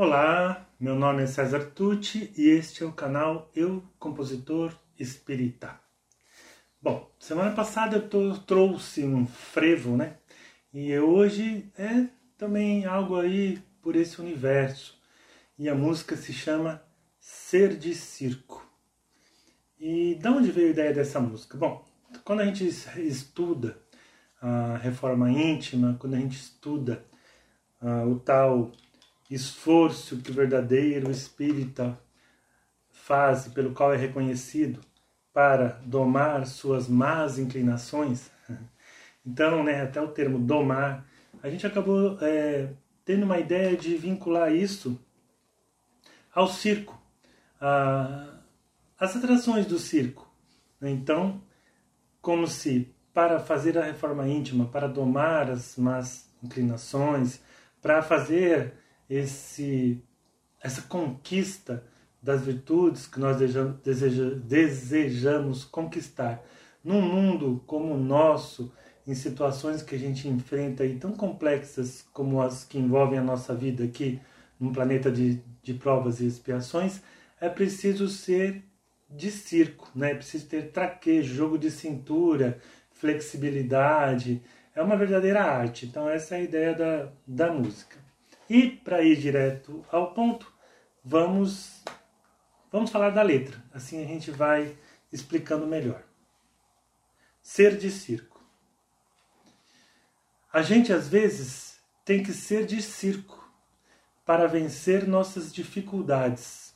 Olá, meu nome é César Tucci e este é o canal Eu Compositor Espírita. Bom, semana passada eu trouxe um frevo, né? E hoje é também algo aí por esse universo. E a música se chama Ser de Circo. E de onde veio a ideia dessa música? Bom, quando a gente estuda a reforma íntima, quando a gente estuda uh, o tal esforço que o verdadeiro espírita faz, pelo qual é reconhecido, para domar suas más inclinações. Então, né, até o termo domar, a gente acabou é, tendo uma ideia de vincular isso ao circo, a, as atrações do circo. Então, como se para fazer a reforma íntima, para domar as más inclinações, para fazer esse essa conquista das virtudes que nós deseja, desejamos conquistar num mundo como o nosso, em situações que a gente enfrenta e tão complexas como as que envolvem a nossa vida aqui, num planeta de, de provas e expiações, é preciso ser de circo, né? é preciso ter traquejo, jogo de cintura, flexibilidade. É uma verdadeira arte. Então, essa é a ideia da, da música. E para ir direto ao ponto, vamos vamos falar da letra. Assim a gente vai explicando melhor. Ser de circo. A gente às vezes tem que ser de circo para vencer nossas dificuldades.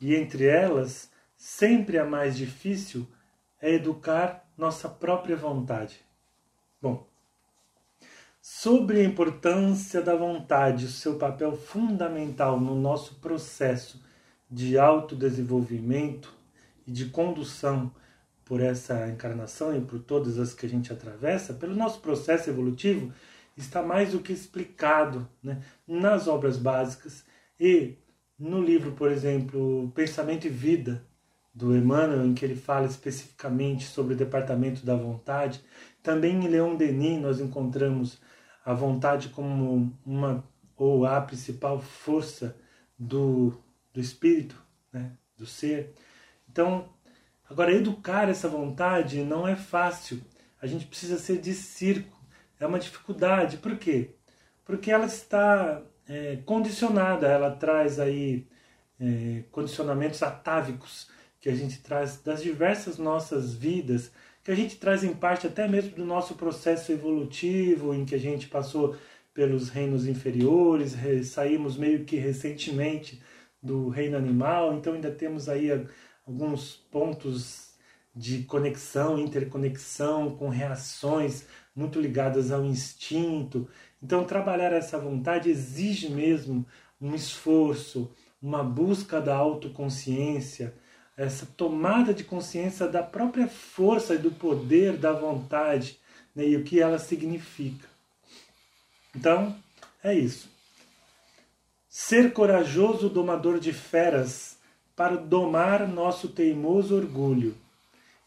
E entre elas, sempre a mais difícil é educar nossa própria vontade. Bom, sobre a importância da vontade, o seu papel fundamental no nosso processo de autodesenvolvimento e de condução por essa encarnação e por todas as que a gente atravessa, pelo nosso processo evolutivo, está mais do que explicado né, nas obras básicas e no livro, por exemplo, Pensamento e Vida, do Emmanuel, em que ele fala especificamente sobre o departamento da vontade. Também em Leon Denis nós encontramos a vontade como uma ou a principal força do, do espírito, né, do ser. Então, agora educar essa vontade não é fácil. A gente precisa ser de circo. É uma dificuldade. Por quê? Porque ela está é, condicionada, ela traz aí é, condicionamentos atávicos que a gente traz das diversas nossas vidas que a gente traz em parte até mesmo do nosso processo evolutivo, em que a gente passou pelos reinos inferiores, saímos meio que recentemente do reino animal, então ainda temos aí alguns pontos de conexão, interconexão, com reações muito ligadas ao instinto. Então, trabalhar essa vontade exige mesmo um esforço, uma busca da autoconsciência essa tomada de consciência da própria força e do poder da vontade né, e o que ela significa. Então, é isso. Ser corajoso domador de feras para domar nosso teimoso orgulho.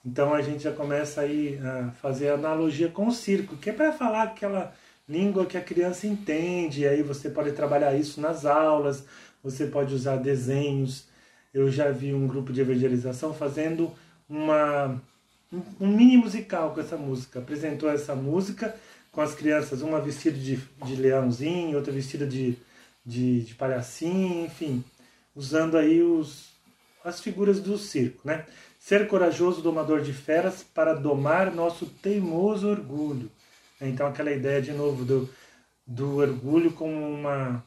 Então a gente já começa aí a fazer analogia com o circo, que é para falar aquela língua que a criança entende, e aí você pode trabalhar isso nas aulas, você pode usar desenhos, eu já vi um grupo de evangelização fazendo uma, um mini musical com essa música. Apresentou essa música com as crianças, uma vestida de, de leãozinho, outra vestida de, de, de palhacinho, enfim, usando aí os, as figuras do circo, né? Ser corajoso domador de feras para domar nosso teimoso orgulho. Então aquela ideia de novo do, do orgulho como uma,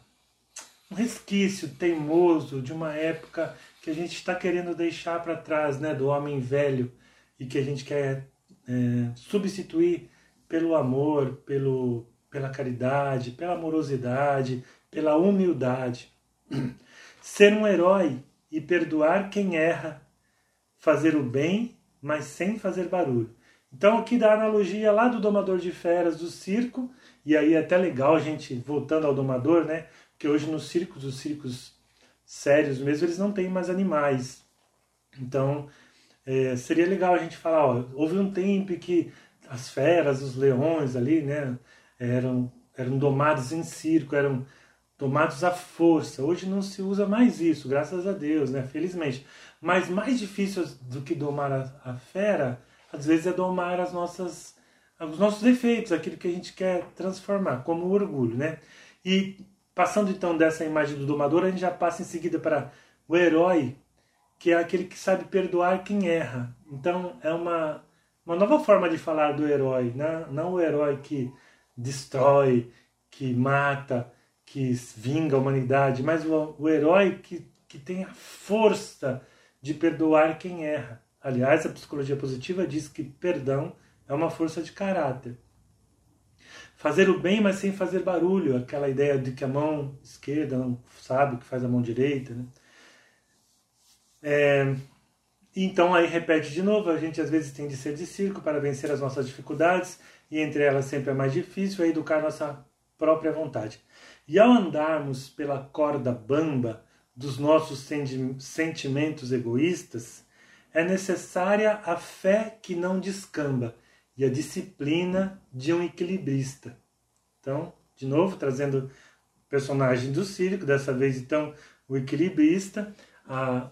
um resquício teimoso de uma época que a gente está querendo deixar para trás, né, do homem velho e que a gente quer é, substituir pelo amor, pelo, pela caridade, pela amorosidade, pela humildade. Ser um herói e perdoar quem erra, fazer o bem, mas sem fazer barulho. Então aqui dá a analogia lá do domador de feras do circo, e aí é até legal gente, voltando ao domador, né? Porque hoje nos circos, os circos sérios mesmo, eles não têm mais animais. Então, é, seria legal a gente falar, ó, houve um tempo que as feras, os leões ali, né, eram, eram domados em circo, eram tomados à força. Hoje não se usa mais isso, graças a Deus, né? Felizmente. Mas mais difícil do que domar a, a fera, às vezes é domar as nossas, os nossos defeitos, aquilo que a gente quer transformar, como o orgulho, né? E passando então dessa imagem do domador, a gente já passa em seguida para o herói, que é aquele que sabe perdoar quem erra. Então é uma, uma nova forma de falar do herói, né? não o herói que destrói, que mata, que vinga a humanidade, mas o, o herói que, que tem a força de perdoar quem erra. Aliás, a psicologia positiva diz que perdão é uma força de caráter. Fazer o bem, mas sem fazer barulho, aquela ideia de que a mão esquerda não sabe o que faz a mão direita. Né? É, então aí repete de novo, a gente às vezes tem de ser de circo para vencer as nossas dificuldades, e entre elas sempre é mais difícil é educar nossa própria vontade. E ao andarmos pela corda bamba dos nossos sentimentos egoístas, é necessária a fé que não descamba e a disciplina de um equilibrista. Então, de novo, trazendo o personagem do circo, dessa vez então o equilibrista, a,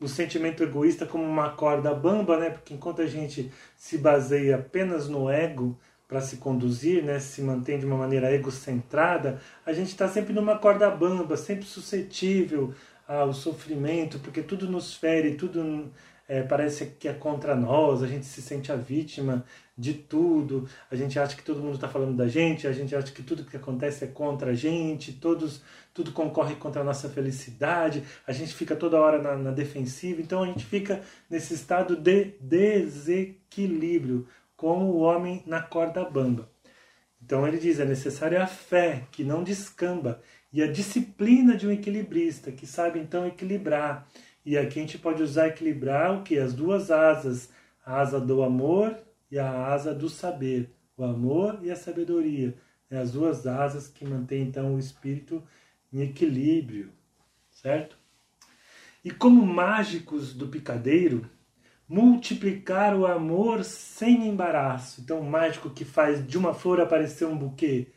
o sentimento egoísta como uma corda bamba, né? Porque enquanto a gente se baseia apenas no ego, para se conduzir, né, se mantém de uma maneira egocentrada, a gente está sempre numa corda bamba, sempre suscetível ao sofrimento, porque tudo nos fere, tudo é, parece que é contra nós, a gente se sente a vítima de tudo, a gente acha que todo mundo está falando da gente, a gente acha que tudo que acontece é contra a gente, todos, tudo concorre contra a nossa felicidade, a gente fica toda hora na, na defensiva, então a gente fica nesse estado de desequilíbrio, como o homem na corda bamba. Então ele diz: é necessária a fé que não descamba e a disciplina de um equilibrista que sabe então equilibrar. E aqui a gente pode usar equilibrar o que? As duas asas, a asa do amor e a asa do saber, o amor e a sabedoria, é as duas asas que mantêm então o espírito em equilíbrio, certo? E como mágicos do picadeiro, multiplicar o amor sem embaraço. Então, o mágico que faz de uma flor aparecer um buquê.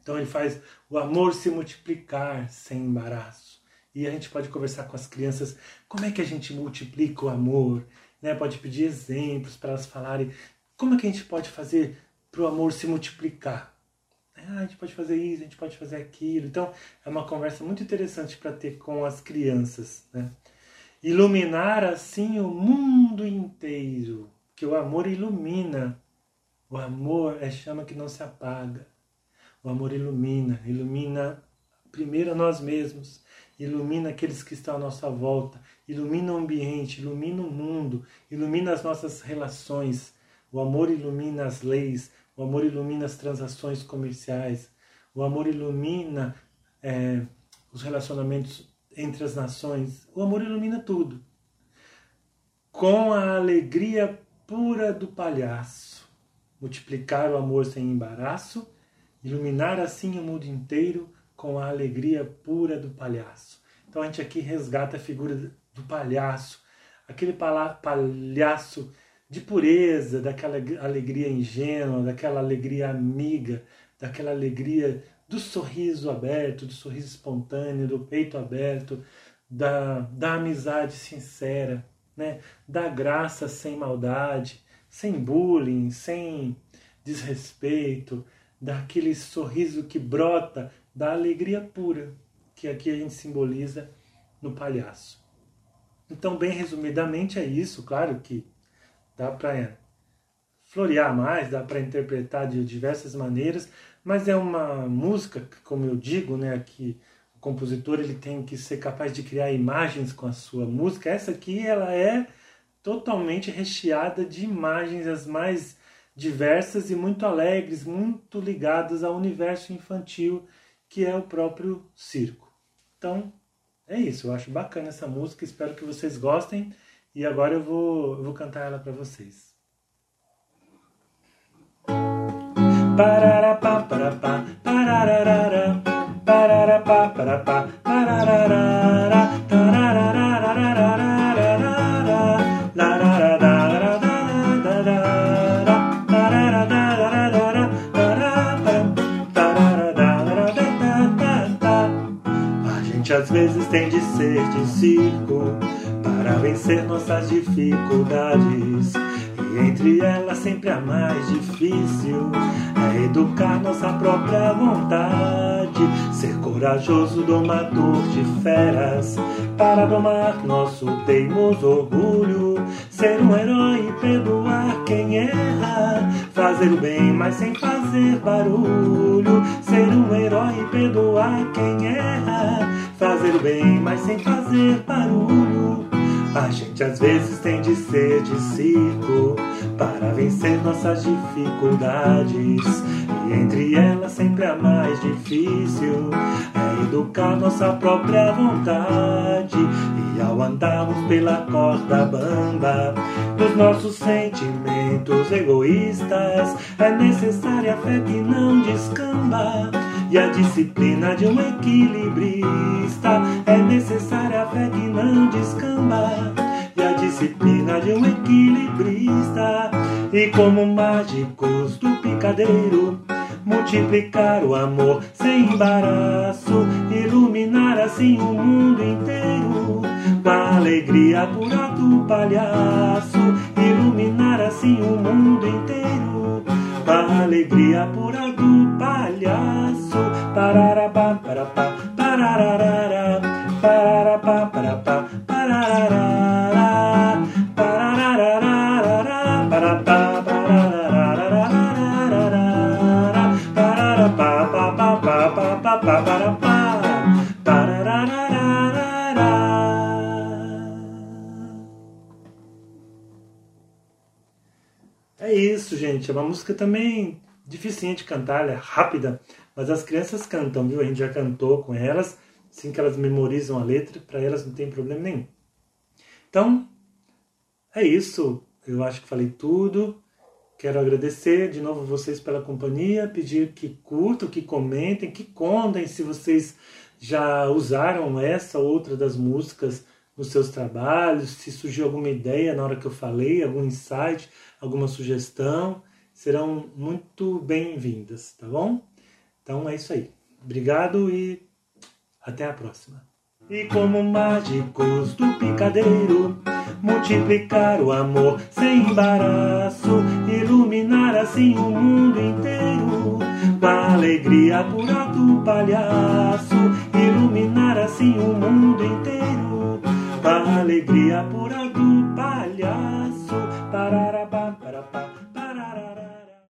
Então, ele faz o amor se multiplicar sem embaraço. E a gente pode conversar com as crianças como é que a gente multiplica o amor. Né? Pode pedir exemplos para elas falarem como é que a gente pode fazer para o amor se multiplicar. Ah, a gente pode fazer isso, a gente pode fazer aquilo. Então, é uma conversa muito interessante para ter com as crianças. Né? iluminar assim o mundo inteiro, que o amor ilumina. O amor é chama que não se apaga. O amor ilumina, ilumina primeiro a nós mesmos, ilumina aqueles que estão à nossa volta, ilumina o ambiente, ilumina o mundo, ilumina as nossas relações. O amor ilumina as leis, o amor ilumina as transações comerciais, o amor ilumina é, os relacionamentos entre as nações. O amor ilumina tudo. Com a alegria pura do palhaço, multiplicar o amor sem embaraço, iluminar assim o mundo inteiro com a alegria pura do palhaço. Então a gente aqui resgata a figura do palhaço, aquele palhaço de pureza, daquela alegria ingênua, daquela alegria amiga, daquela alegria do sorriso aberto, do sorriso espontâneo, do peito aberto, da, da amizade sincera, né? da graça sem maldade, sem bullying, sem desrespeito, daquele sorriso que brota da alegria pura, que aqui a gente simboliza no palhaço. Então, bem resumidamente, é isso. Claro que dá para florear mais, dá para interpretar de diversas maneiras, mas é uma música que, como eu digo, né, que o compositor ele tem que ser capaz de criar imagens com a sua música. Essa aqui ela é totalmente recheada de imagens as mais diversas e muito alegres, muito ligadas ao universo infantil que é o próprio circo. Então, é isso, eu acho bacana essa música, espero que vocês gostem e agora eu vou, eu vou cantar ela para vocês. Pararapá, parapá, parararara, pararapá, ser de circo para vencer nossas dificuldades. E entre elas sempre a mais difícil é educar nossa própria vontade, ser corajoso domador de feras para domar nosso teimoso orgulho, ser um herói e perdoar quem erra, fazer o bem mas sem fazer barulho, ser um herói e perdoar quem erra, fazer o bem mas sem fazer barulho. A gente às vezes tem de ser de circo para vencer nossas dificuldades. E entre elas sempre a mais difícil é educar nossa própria vontade. E ao andarmos pela corda bamba dos nossos sentimentos egoístas, é necessária a fé que não descamba e a disciplina de um equilibrista. É necessária a fé que não descamba e a disciplina de um equilibrista. E como mágicos do picadeiro, multiplicar o amor sem embaraço, iluminar assim o mundo inteiro. Com a alegria pura do palhaço, iluminar assim o mundo inteiro. Com a alegria pura do palhaço, pararabá. É isso, gente. É uma música também dificinha de cantar, ela é rápida, mas as crianças cantam, viu? A gente já cantou com elas, assim que elas memorizam a letra, para elas não tem problema nenhum. Então, é isso. Eu acho que falei tudo. Quero agradecer de novo vocês pela companhia, pedir que curtam, que comentem, que contem se vocês já usaram essa ou outra das músicas nos seus trabalhos, se surgiu alguma ideia na hora que eu falei, algum insight, alguma sugestão, serão muito bem-vindas, tá bom? Então é isso aí. Obrigado e até a próxima. E como mágicos do picadeiro, multiplicar o amor sem embaraço, iluminar assim o mundo inteiro. Com a alegria pura do palhaço, iluminar assim o mundo inteiro. Com a alegria pura do palhaço.